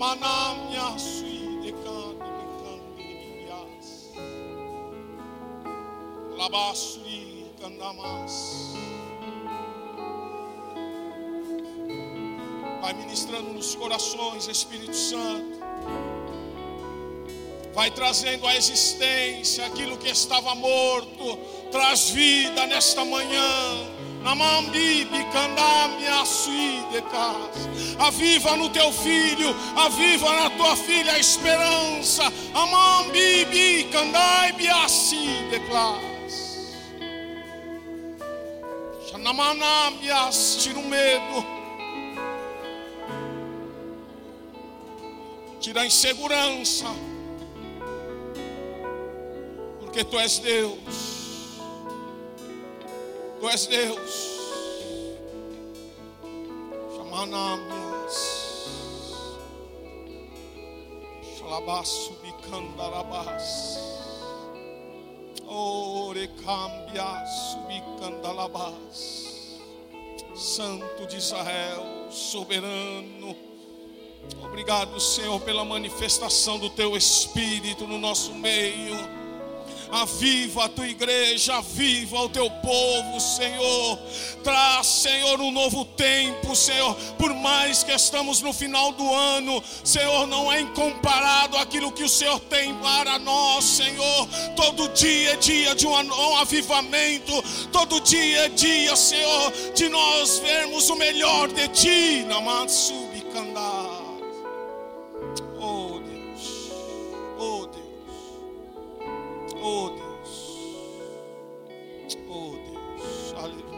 Amanamia sui de candi de candias. Labasui candamas. Vai ministrando nos corações, Espírito Santo. Vai trazendo à existência aquilo que estava morto. Traz vida nesta manhã. Namambibi candamia suidecas. Aviva no teu filho, aviva na tua filha a esperança. Amambibi candai biasi declas. Xanamanamias, tira o medo. Tira a insegurança. Porque tu és Deus. Tu és Deus. Chamanamias. Xalabaço bicandarabás. Orecambia subicandalabás. Santo de Israel, soberano. Obrigado, Senhor, pela manifestação do teu Espírito no nosso meio. Aviva a tua igreja, aviva o teu povo, Senhor. Traz, Senhor, um novo tempo, Senhor. Por mais que estamos no final do ano, Senhor, não é incomparado aquilo que o Senhor tem para nós, Senhor. Todo dia é dia de um um avivamento, todo dia é dia, Senhor, de nós vermos o melhor de ti. Namatsubi Kandar. Oh Deus, oh Deus, aleluia,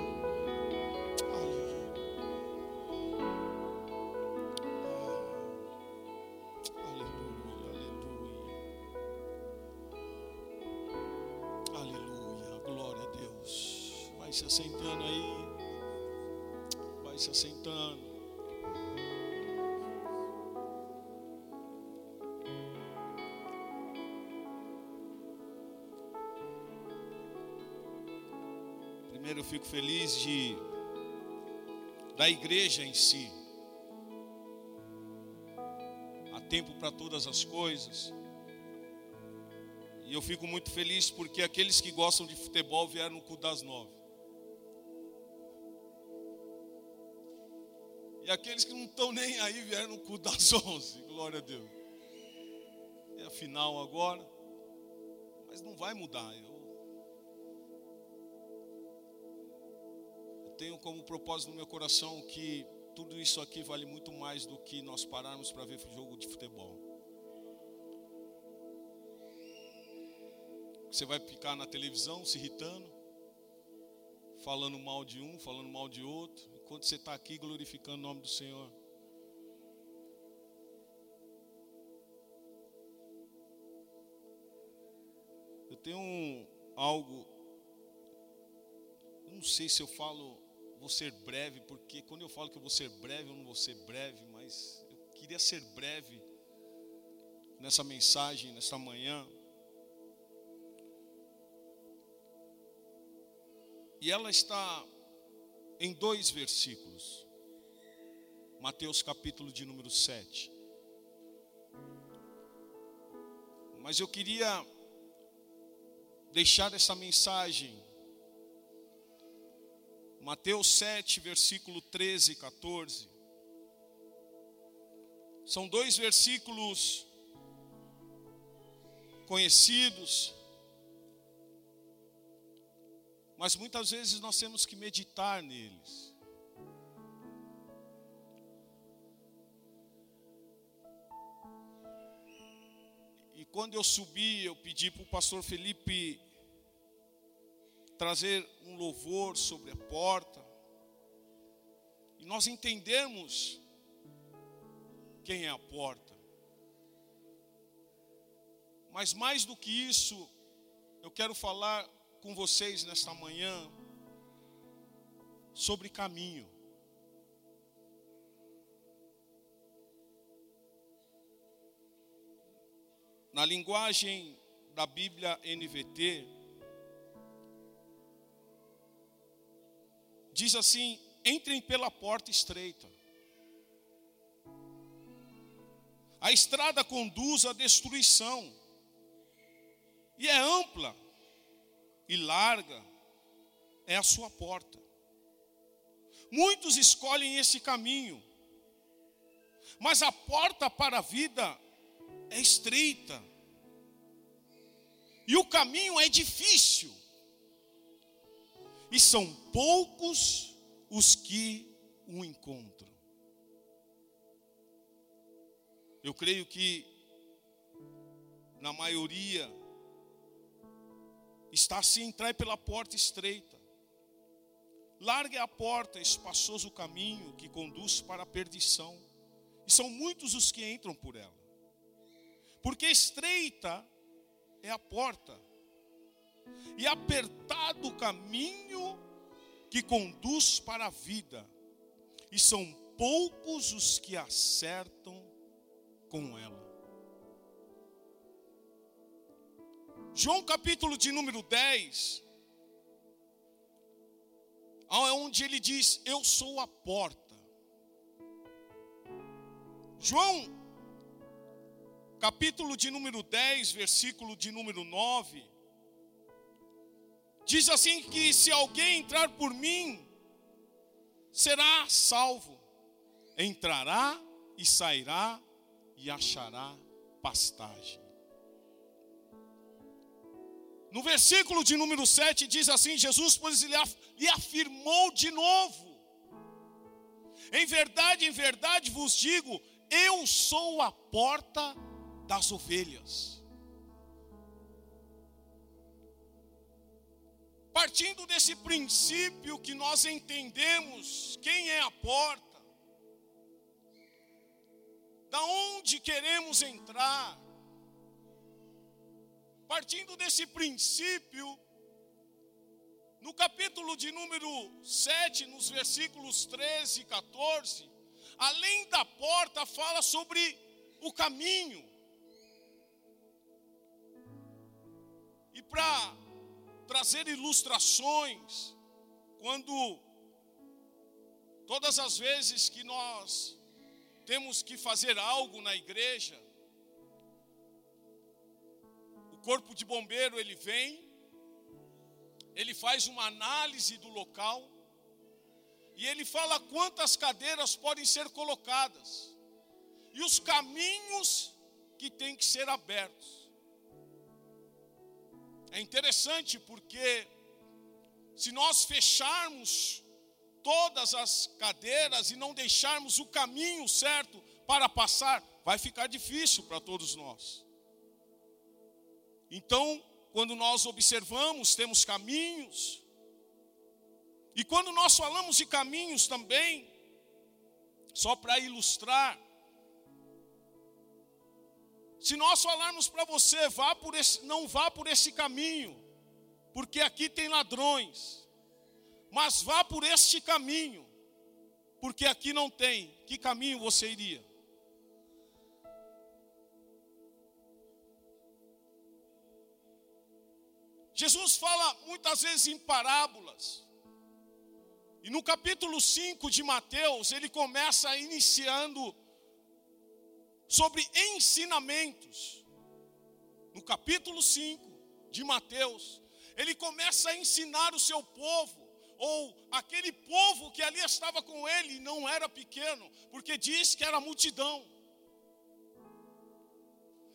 se assentando aí, vai se assentando. Fico feliz de da igreja em si. Há tempo para todas as coisas. E eu fico muito feliz porque aqueles que gostam de futebol vieram no cu das nove. E aqueles que não estão nem aí vieram no cu das onze. Glória a Deus. É a final agora. Mas não vai mudar. Eu tenho como propósito no meu coração que tudo isso aqui vale muito mais do que nós pararmos para ver jogo de futebol. Você vai ficar na televisão se irritando, falando mal de um, falando mal de outro, enquanto você está aqui glorificando o nome do Senhor. Eu tenho um, algo, não sei se eu falo vou ser breve, porque quando eu falo que eu vou ser breve, eu não vou ser breve, mas eu queria ser breve nessa mensagem, nessa manhã. E ela está em dois versículos. Mateus capítulo de número 7. Mas eu queria deixar essa mensagem Mateus 7, versículo 13 e 14. São dois versículos conhecidos, mas muitas vezes nós temos que meditar neles. E quando eu subi, eu pedi para o pastor Felipe trazer um louvor sobre a porta, e nós entendemos quem é a porta. Mas mais do que isso, eu quero falar com vocês nesta manhã sobre caminho. Na linguagem da Bíblia NVT, diz assim: entrem pela porta estreita. A estrada conduz à destruição, e é ampla e larga é a sua porta. Muitos escolhem esse caminho, mas a porta para a vida é estreita, e o caminho é difícil, e são poucos os que o encontram. Eu creio que, na maioria, está assim: entrar pela porta estreita. Largue a porta, espaçoso o caminho que conduz para a perdição. E são muitos os que entram por ela. Porque estreita é a porta, e apertado o caminho que conduz para a vida, e são poucos os que acertam com ela. João capítulo de número 10, é onde ele diz: Eu sou a porta. João capítulo de número 10, versículo de número 9, diz assim: que se alguém entrar por mim, será salvo, entrará e sairá e achará pastagem. No versículo de número 7 diz assim: Jesus, pois lhe afirmou de novo: Em verdade, em verdade vos digo, eu sou a porta das ovelhas. Partindo desse princípio que nós entendemos quem é a porta, da onde queremos entrar, partindo desse princípio, no capítulo de número 7, nos versículos 13 e 14, além da porta, fala sobre o caminho. E para trazer ilustrações, quando todas as vezes que nós temos que fazer algo na igreja, o corpo de bombeiro ele vem, ele faz uma análise do local e ele fala quantas cadeiras podem ser colocadas e os caminhos que têm que ser abertos. É interessante porque se nós fecharmos todas as cadeiras e não deixarmos o caminho certo para passar, vai ficar difícil para todos nós. Então, quando nós observamos, temos caminhos. E quando nós falamos de caminhos também, só para ilustrar, se nós falarmos para você, vá por esse, não vá por esse caminho, porque aqui tem ladrões, mas vá por este caminho, porque aqui não tem, que caminho você iria? Jesus fala muitas vezes em parábolas. E no capítulo 5 de Mateus, ele começa iniciando sobre ensinamentos. No capítulo 5 de Mateus, ele começa a ensinar o seu povo, ou aquele povo que ali estava com ele, não era pequeno, porque diz que era multidão.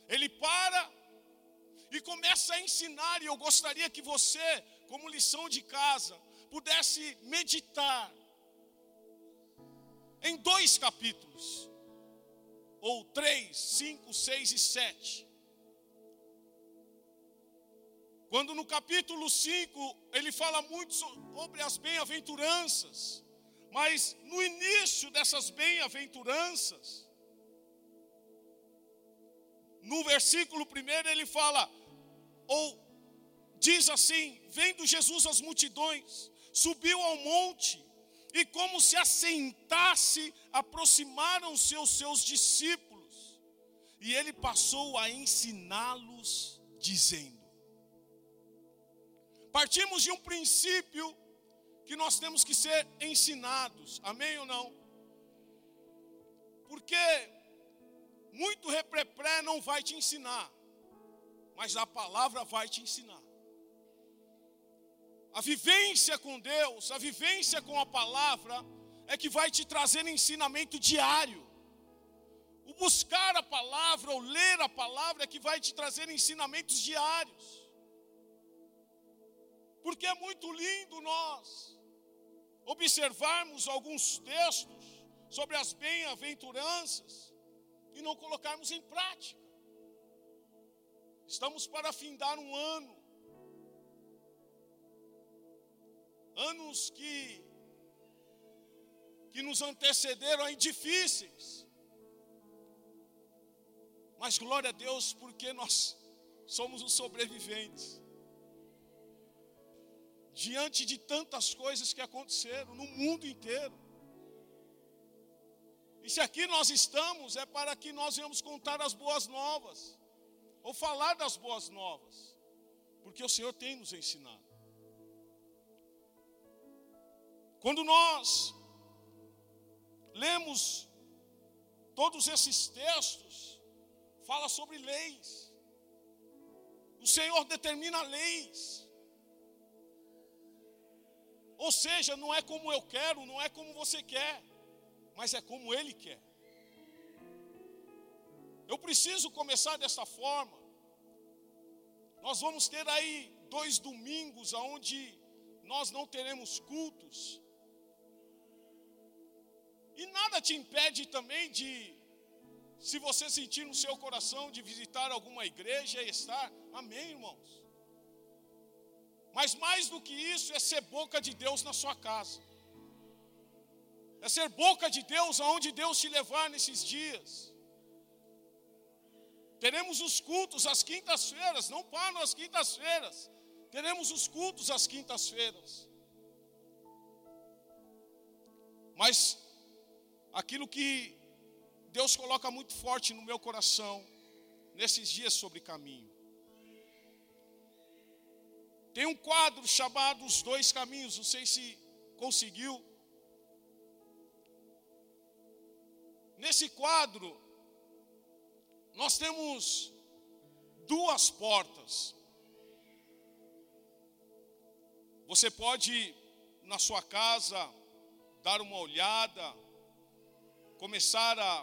Ele para e começa a ensinar, e eu gostaria que você, como lição de casa, pudesse meditar em dois capítulos ou 3, 5, 6 e 7. Quando no capítulo 5 ele fala muito sobre as bem-aventuranças, mas no início dessas bem-aventuranças, no versículo 1 ele fala, ou diz assim: Vendo Jesus as multidões, subiu ao monte e como se assentasse, aproximaram-se os seus discípulos. E ele passou a ensiná-los, dizendo: Partimos de um princípio que nós temos que ser ensinados, amém ou não? Porque muito reprepré não vai te ensinar, mas a palavra vai te ensinar. A vivência com Deus, a vivência com a palavra, é que vai te trazer ensinamento diário. O buscar a palavra ou ler a palavra é que vai te trazer ensinamentos diários. Porque é muito lindo nós observarmos alguns textos sobre as bem-aventuranças e não colocarmos em prática. Estamos para findar um ano, anos que que nos antecederam aí difíceis. Mas glória a Deus, porque nós somos os sobreviventes. Diante de tantas coisas que aconteceram no mundo inteiro. E se aqui nós estamos, é para que nós venhamos contar as boas novas, ou falar das boas novas, porque o Senhor tem nos ensinado. Quando nós lemos todos esses textos, fala sobre leis. O Senhor determina leis. Ou seja, não é como eu quero, não é como você quer mas é como Ele quer. Eu preciso começar dessa forma. Nós vamos ter aí dois domingos onde nós não teremos cultos. E nada te impede também de, se você sentir no seu coração, de visitar alguma igreja e estar. Amém, irmãos? Mas mais do que isso é ser boca de Deus na sua casa é ser boca de Deus aonde Deus te levar nesses dias. Teremos os cultos às quintas-feiras, não param às quintas-feiras. Teremos os cultos às quintas-feiras. Mas aquilo que Deus coloca muito forte no meu coração nesses dias sobre caminho. Tem um quadro chamado Os Dois Caminhos, não sei se conseguiu. Nesse quadro, nós temos duas portas. Você pode, na sua casa, dar uma olhada, começar a,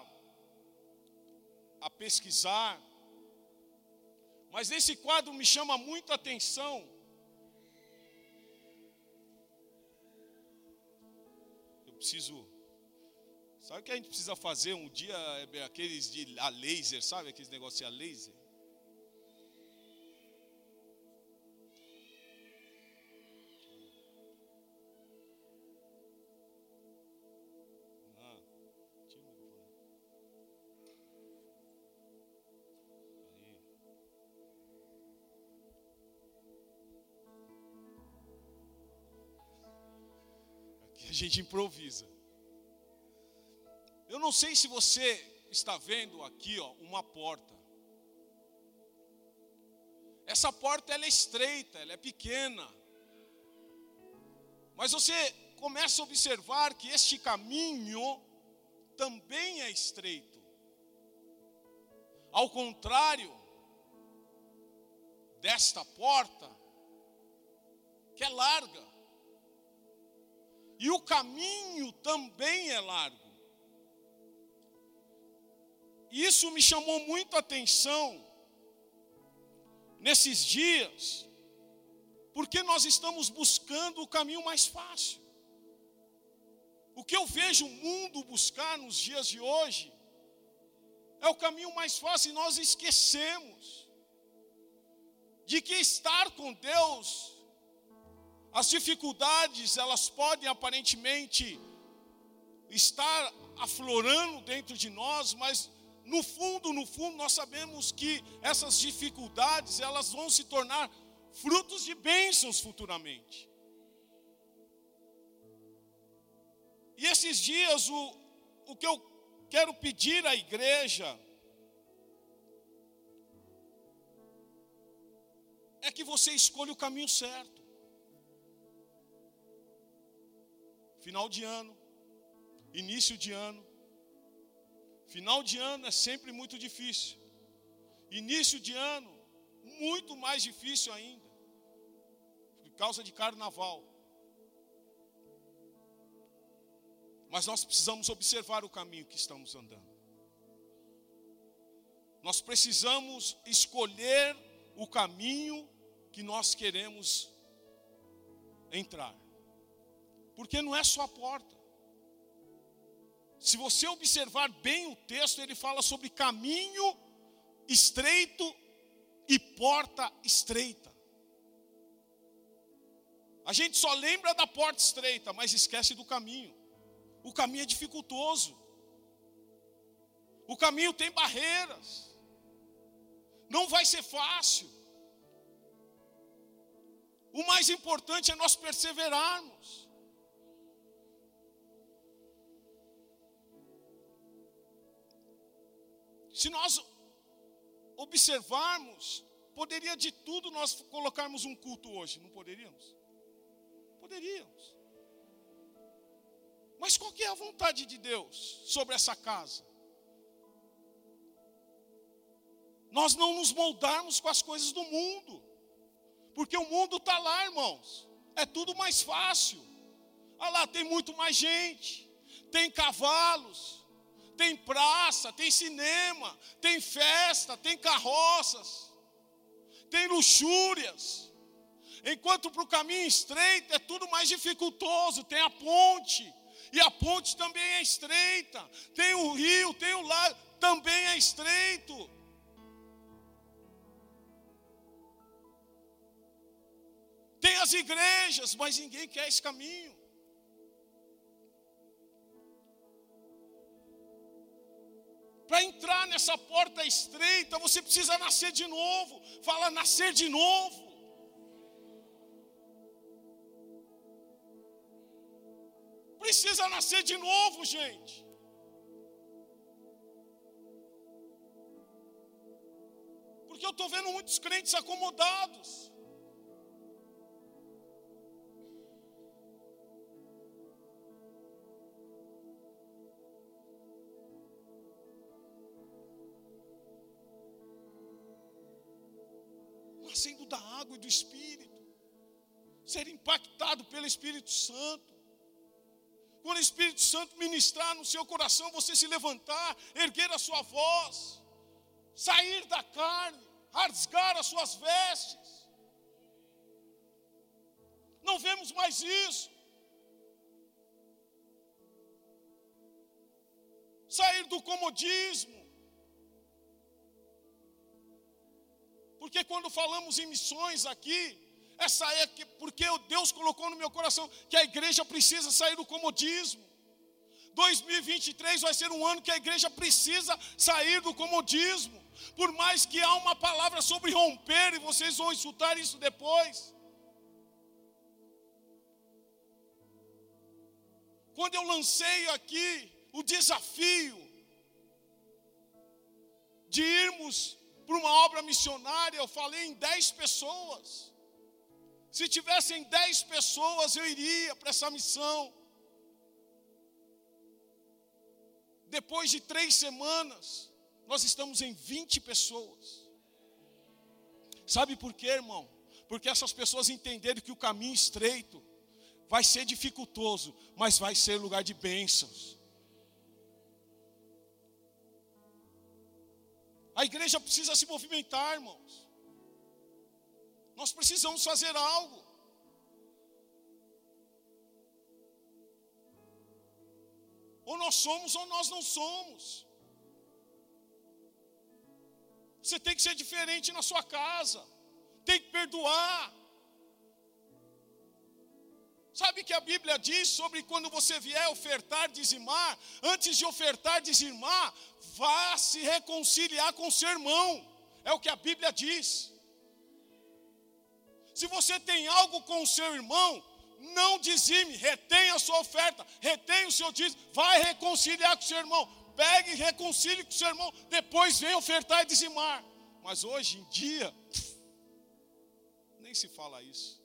a pesquisar. Mas esse quadro me chama muito a atenção. Eu preciso Sabe o que a gente precisa fazer um dia? É, aqueles de a laser, sabe? Aqueles negócios a laser. Gente improvisa. Eu não sei se você está vendo aqui, ó, uma porta. Essa porta ela é estreita, ela é pequena. Mas você começa a observar que este caminho também é estreito. Ao contrário desta porta, que é larga. E o caminho também é largo. Isso me chamou muito a atenção nesses dias, porque nós estamos buscando o caminho mais fácil. O que eu vejo o mundo buscar nos dias de hoje é o caminho mais fácil e nós esquecemos de que estar com Deus, as dificuldades, elas podem aparentemente estar aflorando dentro de nós, mas no fundo, no fundo, nós sabemos que essas dificuldades, elas vão se tornar frutos de bênçãos futuramente. E esses dias, o, o que eu quero pedir à igreja é que você escolha o caminho certo. Final de ano, início de ano. Final de ano é sempre muito difícil. Início de ano, muito mais difícil ainda. Por causa de carnaval. Mas nós precisamos observar o caminho que estamos andando. Nós precisamos escolher o caminho que nós queremos entrar. Porque não é só a porta. Se você observar bem o texto, ele fala sobre caminho estreito e porta estreita. A gente só lembra da porta estreita, mas esquece do caminho. O caminho é dificultoso. O caminho tem barreiras. Não vai ser fácil. O mais importante é nós perseverarmos. Se nós observarmos, poderia de tudo nós colocarmos um culto hoje, não poderíamos? Poderíamos. Mas qual é a vontade de Deus sobre essa casa? Nós não nos moldarmos com as coisas do mundo, porque o mundo está lá, irmãos, é tudo mais fácil. Olha lá, tem muito mais gente, tem cavalos, tem praça, tem cinema, tem festa, tem carroças, tem luxúrias. Enquanto para o caminho estreito é tudo mais dificultoso, tem a ponte, e a ponte também é estreita. Tem o rio, tem o lago, também é estreito. Tem as igrejas, mas ninguém quer esse caminho. Nessa porta estreita, você precisa nascer de novo. Fala nascer de novo. Precisa nascer de novo, gente. Porque eu estou vendo muitos crentes acomodados. Pelo Espírito Santo. Quando o Espírito Santo ministrar no seu coração, você se levantar, erguer a sua voz, sair da carne, rasgar as suas vestes. Não vemos mais isso. Sair do comodismo. Porque quando falamos em missões aqui, essa é que, porque Deus colocou no meu coração que a igreja precisa sair do comodismo. 2023 vai ser um ano que a igreja precisa sair do comodismo. Por mais que há uma palavra sobre romper, e vocês vão escutar isso depois. Quando eu lancei aqui o desafio de irmos para uma obra missionária, eu falei em 10 pessoas. Se tivessem dez pessoas, eu iria para essa missão. Depois de três semanas, nós estamos em 20 pessoas. Sabe por quê, irmão? Porque essas pessoas entenderam que o caminho estreito vai ser dificultoso, mas vai ser lugar de bênçãos. A igreja precisa se movimentar, irmãos. Nós precisamos fazer algo. Ou nós somos ou nós não somos. Você tem que ser diferente na sua casa. Tem que perdoar. Sabe que a Bíblia diz sobre quando você vier ofertar, dizimar, antes de ofertar, dizimar, vá se reconciliar com o seu irmão. É o que a Bíblia diz. Se você tem algo com o seu irmão, não dizime, retenha a sua oferta, retenha o seu dízimo, vai reconciliar com o seu irmão, pegue e reconcilie com o seu irmão, depois vem ofertar e dizimar. Mas hoje em dia, nem se fala isso.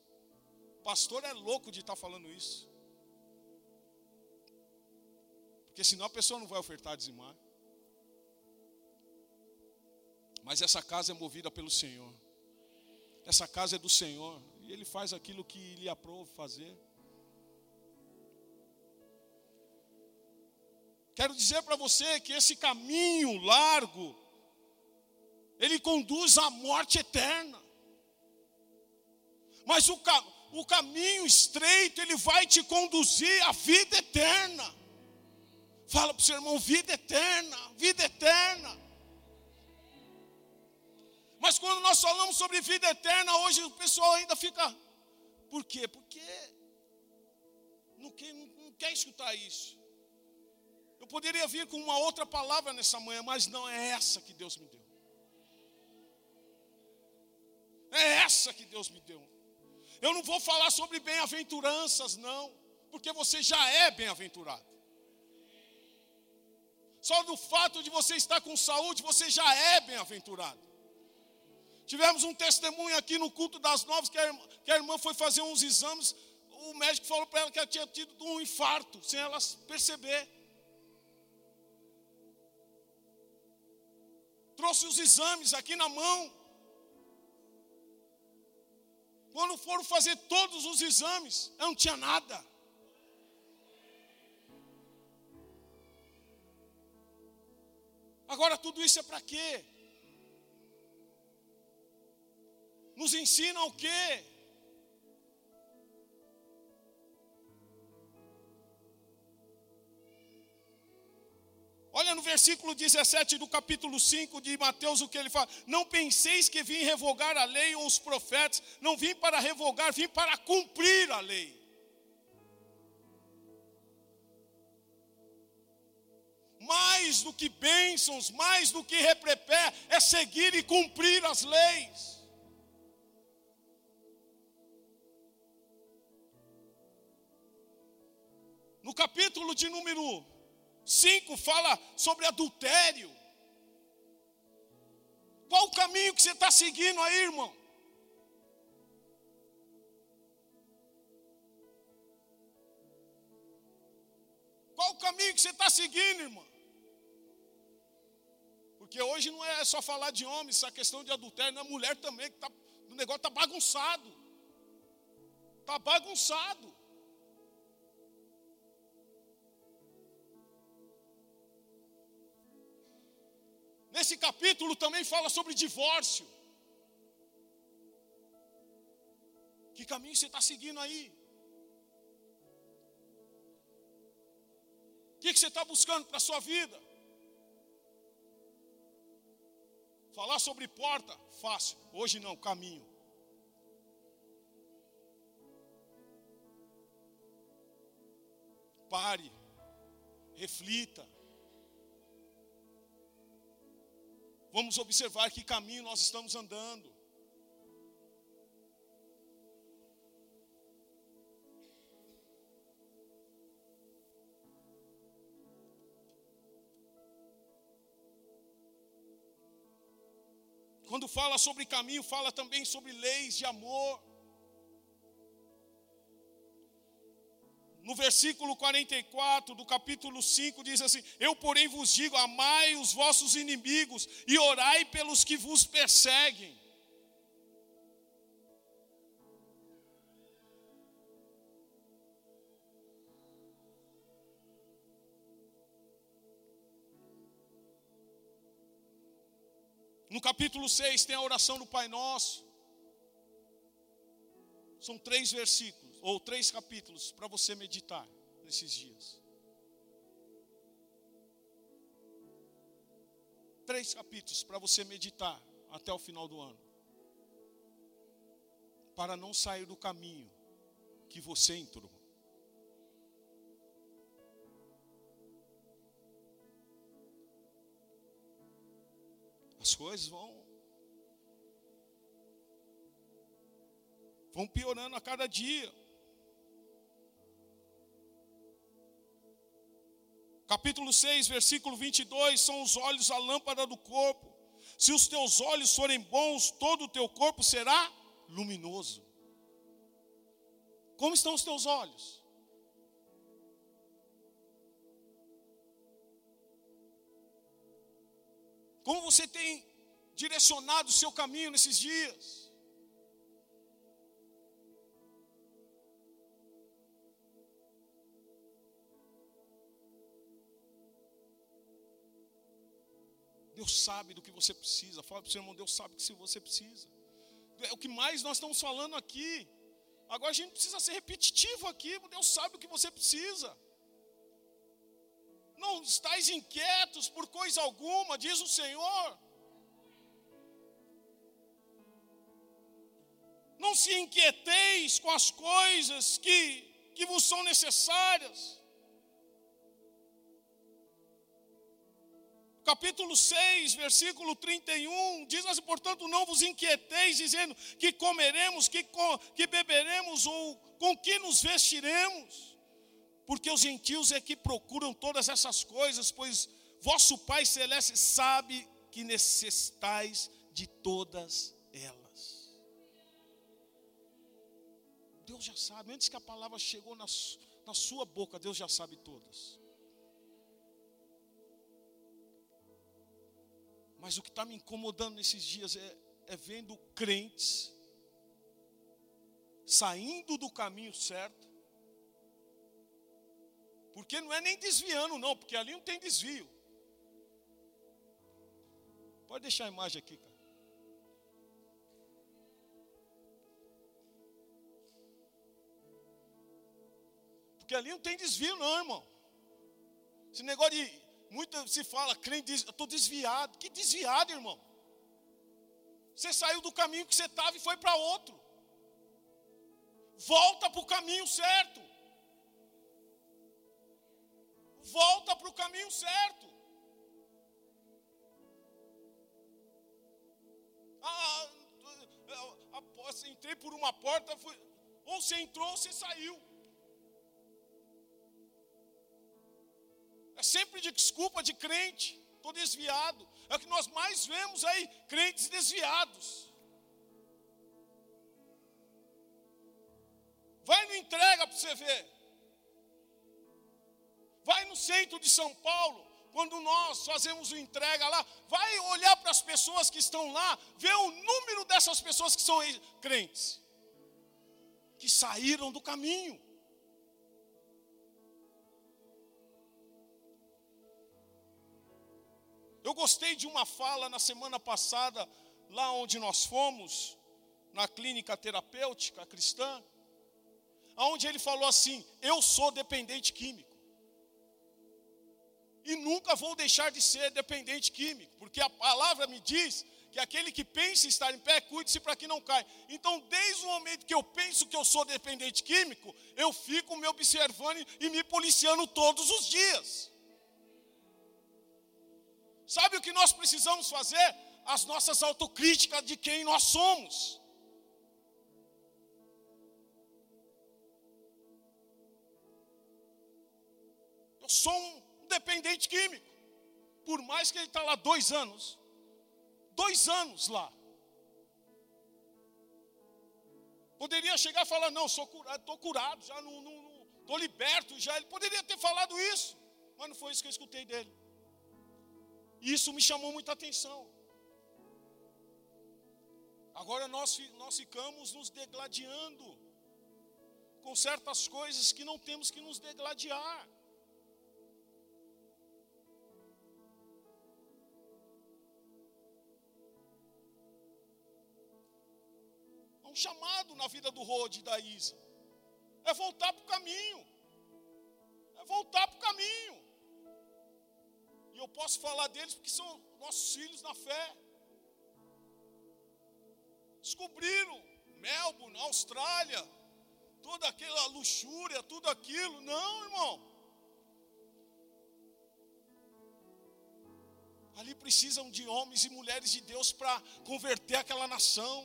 Pastor é louco de estar tá falando isso. Porque senão a pessoa não vai ofertar dizimar. Mas essa casa é movida pelo Senhor. Essa casa é do Senhor. E Ele faz aquilo que lhe aprova fazer. Quero dizer para você que esse caminho largo, ele conduz à morte eterna. Mas o, o caminho estreito, ele vai te conduzir à vida eterna. Fala para o seu irmão: vida eterna, vida eterna. Mas quando nós falamos sobre vida eterna, hoje o pessoal ainda fica. Por quê? Porque não quer, não quer escutar isso. Eu poderia vir com uma outra palavra nessa manhã, mas não é essa que Deus me deu. É essa que Deus me deu. Eu não vou falar sobre bem-aventuranças, não, porque você já é bem-aventurado. Só do fato de você estar com saúde, você já é bem-aventurado. Tivemos um testemunho aqui no culto das novas, que a irmã, que a irmã foi fazer uns exames. O médico falou para ela que ela tinha tido um infarto, sem ela perceber. Trouxe os exames aqui na mão. Quando foram fazer todos os exames, não tinha nada. Agora tudo isso é para quê? Nos ensina o quê? Olha no versículo 17 do capítulo 5 de Mateus o que ele fala: Não penseis que vim revogar a lei ou os profetas, não vim para revogar, vim para cumprir a lei. Mais do que bênçãos, mais do que reprepé, é seguir e cumprir as leis. Capítulo de número 5 fala sobre adultério. Qual o caminho que você está seguindo aí, irmão? Qual o caminho que você está seguindo, irmão? Porque hoje não é só falar de homens, essa questão de adultério, não é mulher também, que tá, o negócio está bagunçado. Está bagunçado. Nesse capítulo também fala sobre divórcio. Que caminho você está seguindo aí? O que, que você está buscando para a sua vida? Falar sobre porta, fácil. Hoje não, caminho. Pare, reflita. Vamos observar que caminho nós estamos andando. Quando fala sobre caminho, fala também sobre leis de amor. Versículo 44 do capítulo 5 diz assim: Eu, porém, vos digo: amai os vossos inimigos e orai pelos que vos perseguem. No capítulo 6 tem a oração do Pai Nosso. São três versículos ou três capítulos para você meditar nesses dias. Três capítulos para você meditar até o final do ano. Para não sair do caminho que você entrou. As coisas vão vão piorando a cada dia. Capítulo 6, versículo 22, são os olhos a lâmpada do corpo. Se os teus olhos forem bons, todo o teu corpo será luminoso. Como estão os teus olhos? Como você tem direcionado o seu caminho nesses dias? Deus sabe do que você precisa. Fala para o seu irmão, Deus sabe do que você precisa. É o que mais nós estamos falando aqui. Agora a gente precisa ser repetitivo aqui. Deus sabe o que você precisa. Não estáis inquietos por coisa alguma, diz o Senhor. Não se inquieteis com as coisas que, que vos são necessárias. Capítulo 6, versículo 31, diz assim: portanto, não vos inquieteis, dizendo que comeremos, que, que beberemos, ou com que nos vestiremos, porque os gentios é que procuram todas essas coisas, pois vosso Pai Celeste sabe que necessitais de todas elas. Deus já sabe, antes que a palavra chegou na, na sua boca, Deus já sabe todas. Mas o que está me incomodando nesses dias é, é vendo crentes saindo do caminho certo. Porque não é nem desviando, não, porque ali não tem desvio. Pode deixar a imagem aqui, cara. Porque ali não tem desvio, não, irmão. Esse negócio de Muita se fala, crente diz, eu estou desviado. Que desviado, irmão? Você saiu do caminho que você estava e foi para outro. Volta para o caminho certo. Volta para o caminho certo. Ah, entrei por uma porta, fui, ou você entrou ou você saiu. É sempre de desculpa de crente, estou desviado. É o que nós mais vemos aí, crentes desviados. Vai no entrega para você ver. Vai no centro de São Paulo, quando nós fazemos o entrega lá, vai olhar para as pessoas que estão lá, ver o número dessas pessoas que são crentes, que saíram do caminho. Eu gostei de uma fala na semana passada, lá onde nós fomos, na clínica terapêutica cristã, onde ele falou assim: Eu sou dependente químico. E nunca vou deixar de ser dependente químico, porque a palavra me diz que aquele que pensa estar em pé, cuide-se para que não caia. Então, desde o momento que eu penso que eu sou dependente químico, eu fico me observando e me policiando todos os dias. Sabe o que nós precisamos fazer? As nossas autocríticas de quem nós somos. Eu sou um dependente químico. Por mais que ele está lá dois anos. Dois anos lá. Poderia chegar e falar, não, sou curado, estou curado, já não estou liberto, já. Ele poderia ter falado isso, mas não foi isso que eu escutei dele. E isso me chamou muita atenção. Agora nós, nós ficamos nos degladiando com certas coisas que não temos que nos degladiar. É um chamado na vida do Rode e da Isa. É voltar para o caminho. É voltar para o caminho. Eu posso falar deles porque são nossos filhos na fé. Descobriram Melbourne, Austrália, toda aquela luxúria, tudo aquilo. Não, irmão. Ali precisam de homens e mulheres de Deus para converter aquela nação.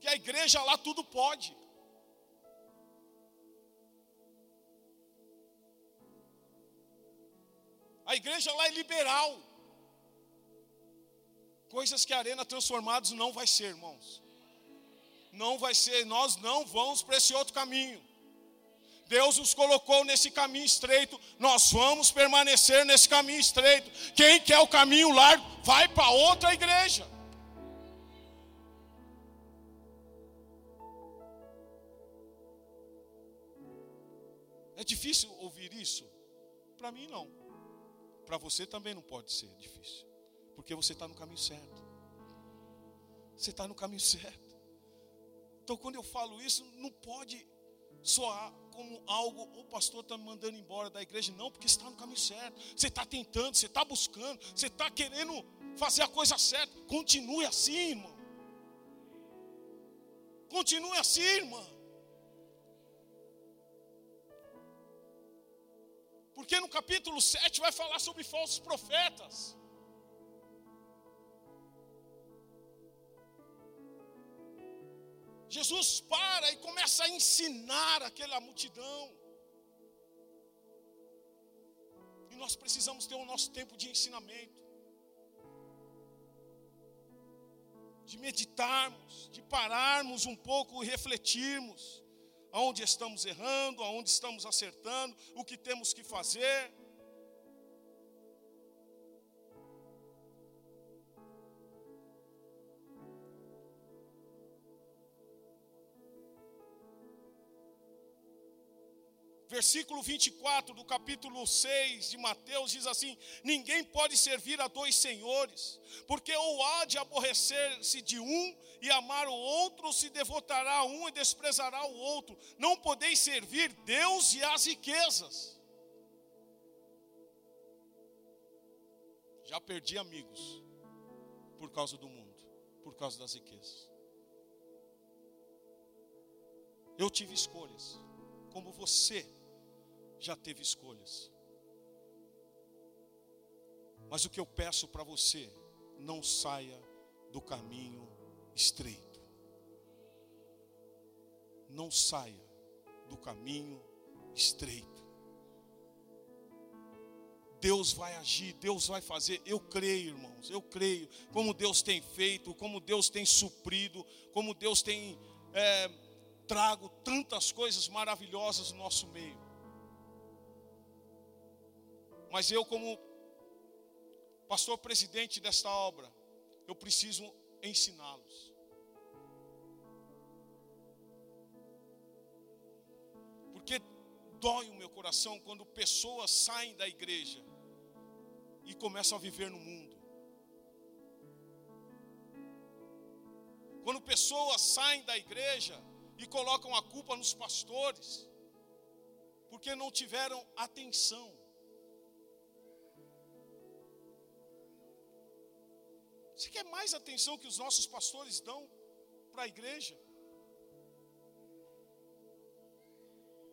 Que a igreja lá tudo pode. A igreja lá é liberal. Coisas que a Arena Transformados não vai ser, irmãos. Não vai ser, nós não vamos para esse outro caminho. Deus nos colocou nesse caminho estreito, nós vamos permanecer nesse caminho estreito. Quem quer o caminho largo, vai para outra igreja. É difícil ouvir isso? Para mim, não. Para você também não pode ser difícil, porque você está no caminho certo. Você está no caminho certo. Então, quando eu falo isso, não pode soar como algo, o pastor está me mandando embora da igreja, não, porque está no caminho certo. Você está tentando, você está buscando, você está querendo fazer a coisa certa. Continue assim, irmão. Continue assim, irmã. Porque no capítulo 7 vai falar sobre falsos profetas. Jesus para e começa a ensinar aquela multidão. E nós precisamos ter o nosso tempo de ensinamento. De meditarmos, de pararmos um pouco e refletirmos aonde estamos errando, aonde estamos acertando, o que temos que fazer. Versículo 24 do capítulo 6 de Mateus diz assim: Ninguém pode servir a dois senhores, porque ou há de aborrecer-se de um e amar o outro, ou se devotará a um e desprezará o outro. Não podeis servir Deus e as riquezas. Já perdi amigos por causa do mundo, por causa das riquezas. Eu tive escolhas, como você já teve escolhas. Mas o que eu peço para você, não saia do caminho estreito. Não saia do caminho estreito. Deus vai agir, Deus vai fazer. Eu creio, irmãos, eu creio. Como Deus tem feito, como Deus tem suprido, como Deus tem é, trago tantas coisas maravilhosas no nosso meio. Mas eu, como pastor presidente desta obra, eu preciso ensiná-los. Porque dói o meu coração quando pessoas saem da igreja e começam a viver no mundo. Quando pessoas saem da igreja e colocam a culpa nos pastores, porque não tiveram atenção. Você quer mais atenção que os nossos pastores dão para a igreja?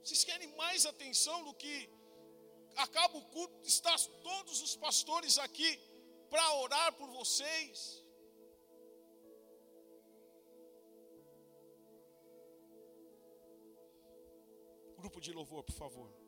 Vocês querem mais atenção do que acaba o culto, está todos os pastores aqui para orar por vocês? Grupo de louvor, por favor.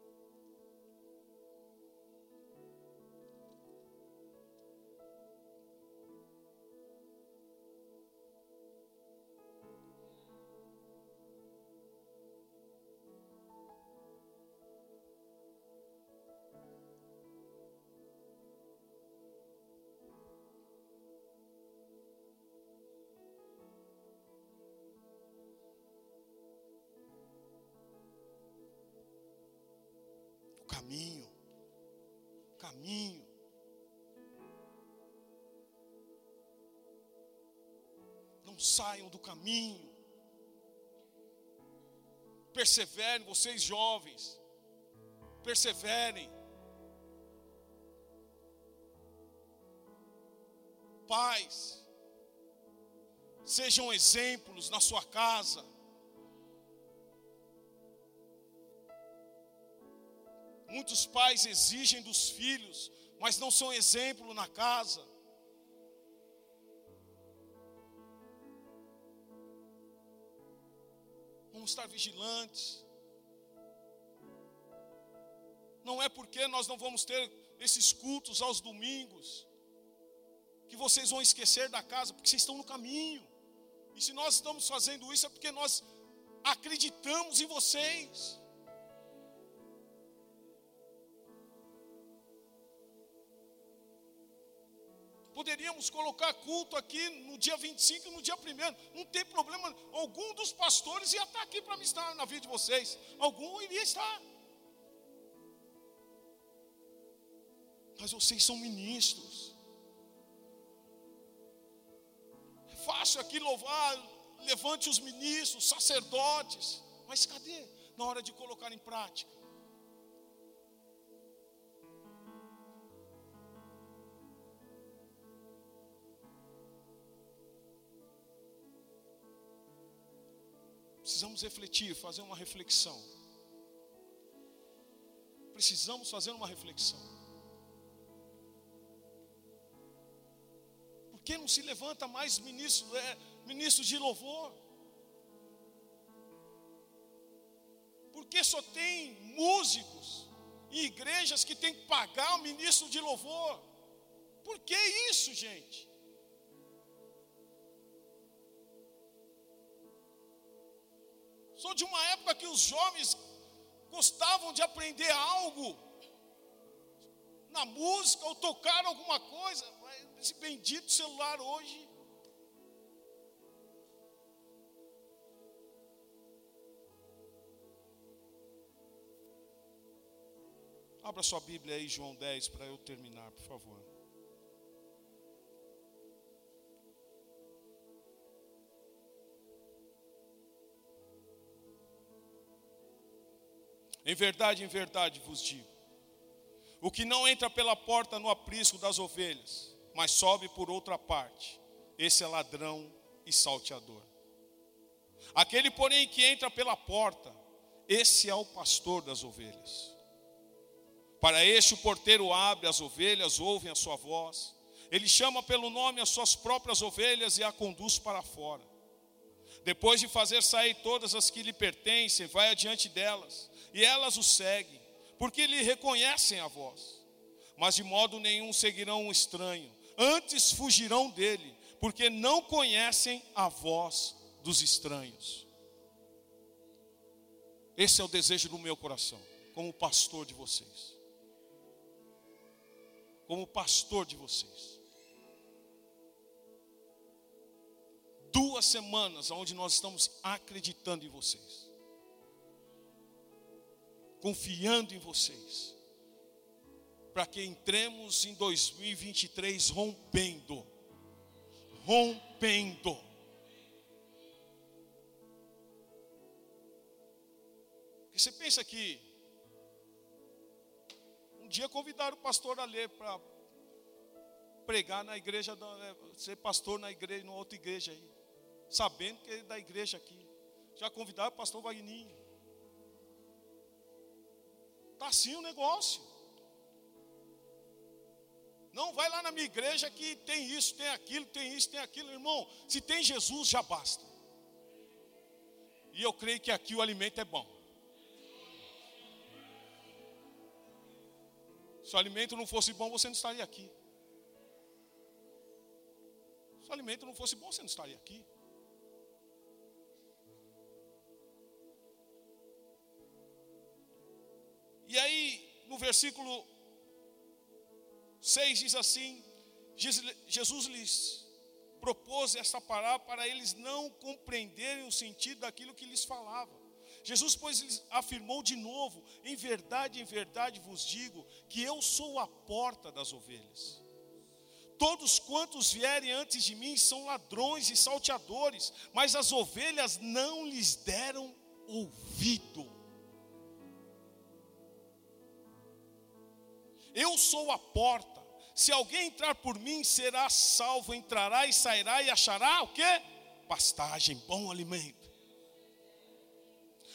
Caminho. Não saiam do caminho. Perseverem, vocês jovens. Perseverem. Pais, sejam exemplos na sua casa. Muitos pais exigem dos filhos, mas não são exemplo na casa. Vamos estar vigilantes. Não é porque nós não vamos ter esses cultos aos domingos, que vocês vão esquecer da casa, porque vocês estão no caminho. E se nós estamos fazendo isso é porque nós acreditamos em vocês. Poderíamos colocar culto aqui no dia 25 e no dia 1. Não tem problema. Algum dos pastores ia estar aqui para me estar na vida de vocês. Algum iria estar. Mas vocês são ministros. É fácil aqui louvar, levante os ministros, sacerdotes. Mas cadê na hora de colocar em prática? Precisamos refletir, fazer uma reflexão. Precisamos fazer uma reflexão. Por que não se levanta mais ministro, é, ministro de louvor? Por que só tem músicos em igrejas que tem que pagar o ministro de louvor? Por que isso, gente? Sou de uma época que os jovens gostavam de aprender algo na música ou tocar alguma coisa. Mas esse bendito celular hoje. Abra sua Bíblia aí, João 10, para eu terminar, por favor. Em verdade, em verdade vos digo: o que não entra pela porta no aprisco das ovelhas, mas sobe por outra parte, esse é ladrão e salteador. Aquele, porém, que entra pela porta, esse é o pastor das ovelhas. Para este o porteiro abre as ovelhas, ouvem a sua voz. Ele chama pelo nome as suas próprias ovelhas e a conduz para fora. Depois de fazer sair todas as que lhe pertencem, vai adiante delas e elas o seguem, porque lhe reconhecem a voz. Mas de modo nenhum seguirão um estranho, antes fugirão dele, porque não conhecem a voz dos estranhos. Esse é o desejo do meu coração, como pastor de vocês. Como pastor de vocês. Duas semanas onde nós estamos acreditando em vocês. Confiando em vocês, para que entremos em 2023 rompendo, rompendo. Porque você pensa que um dia convidaram o pastor a ler para pregar na igreja, né, ser pastor na igreja, numa outra igreja aí, sabendo que ele é da igreja aqui. Já convidaram o pastor Wagninho. Está assim o negócio. Não vai lá na minha igreja que tem isso, tem aquilo, tem isso, tem aquilo, irmão. Se tem Jesus, já basta. E eu creio que aqui o alimento é bom. Se o alimento não fosse bom, você não estaria aqui. Se o alimento não fosse bom, você não estaria aqui. E aí, no versículo 6 diz assim: Jesus lhes propôs esta parábola para eles não compreenderem o sentido daquilo que lhes falava. Jesus, pois, lhes afirmou de novo: Em verdade, em verdade vos digo que eu sou a porta das ovelhas. Todos quantos vierem antes de mim são ladrões e salteadores, mas as ovelhas não lhes deram ouvido. Eu sou a porta. Se alguém entrar por mim, será salvo, entrará e sairá e achará o que? Pastagem, bom alimento.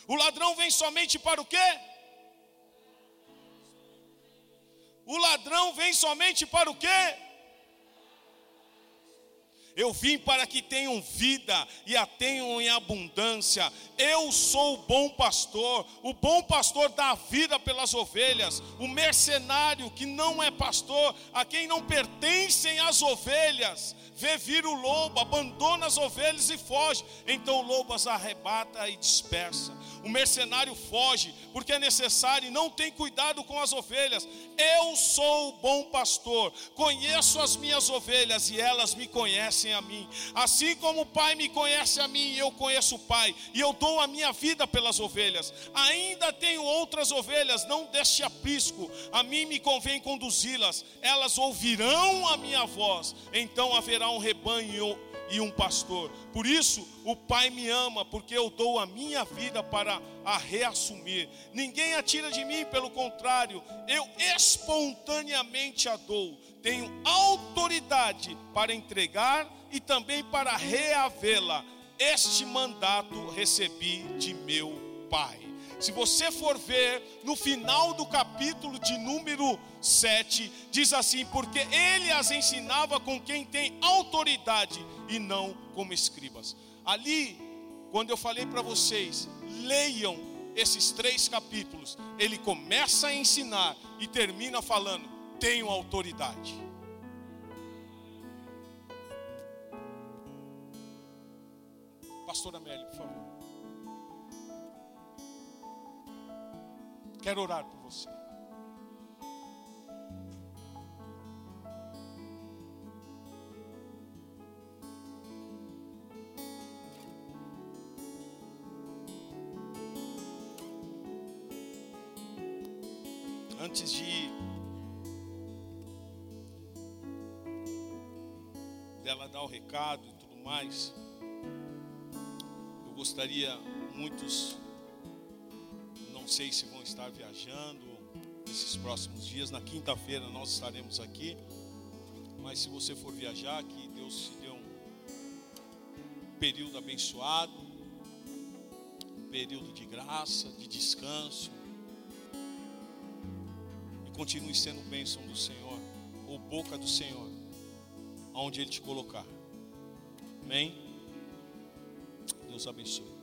O ladrão vem somente para o quê? O ladrão vem somente para o quê? Eu vim para que tenham vida e a tenham em abundância. Eu sou o bom pastor. O bom pastor dá a vida pelas ovelhas. O mercenário que não é pastor, a quem não pertencem as ovelhas, vê vir o lobo, abandona as ovelhas e foge. Então o lobo as arrebata e dispersa. O mercenário foge porque é necessário e não tem cuidado com as ovelhas. Eu sou o bom pastor, conheço as minhas ovelhas e elas me conhecem a mim. Assim como o Pai me conhece a mim, eu conheço o Pai e eu dou a minha vida pelas ovelhas. Ainda tenho outras ovelhas, não deste aprisco. A mim me convém conduzi-las. Elas ouvirão a minha voz. Então haverá um rebanho e um pastor. Por isso, o Pai me ama, porque eu dou a minha vida para a reassumir. Ninguém a tira de mim, pelo contrário, eu espontaneamente a dou. Tenho autoridade para entregar e também para reavê-la. Este mandato recebi de meu Pai. Se você for ver no final do capítulo de número 7, diz assim: Porque ele as ensinava com quem tem autoridade e não como escribas. Ali, quando eu falei para vocês, leiam esses três capítulos, ele começa a ensinar e termina falando: tenho autoridade. Quero orar por você. Antes de dela dar o recado e tudo mais, eu gostaria muitos sei se vão estar viajando nesses próximos dias. Na quinta-feira nós estaremos aqui. Mas se você for viajar, que Deus te dê um período abençoado, um período de graça, de descanso. E continue sendo bênção do Senhor, ou boca do Senhor, aonde Ele te colocar. Amém? Deus abençoe.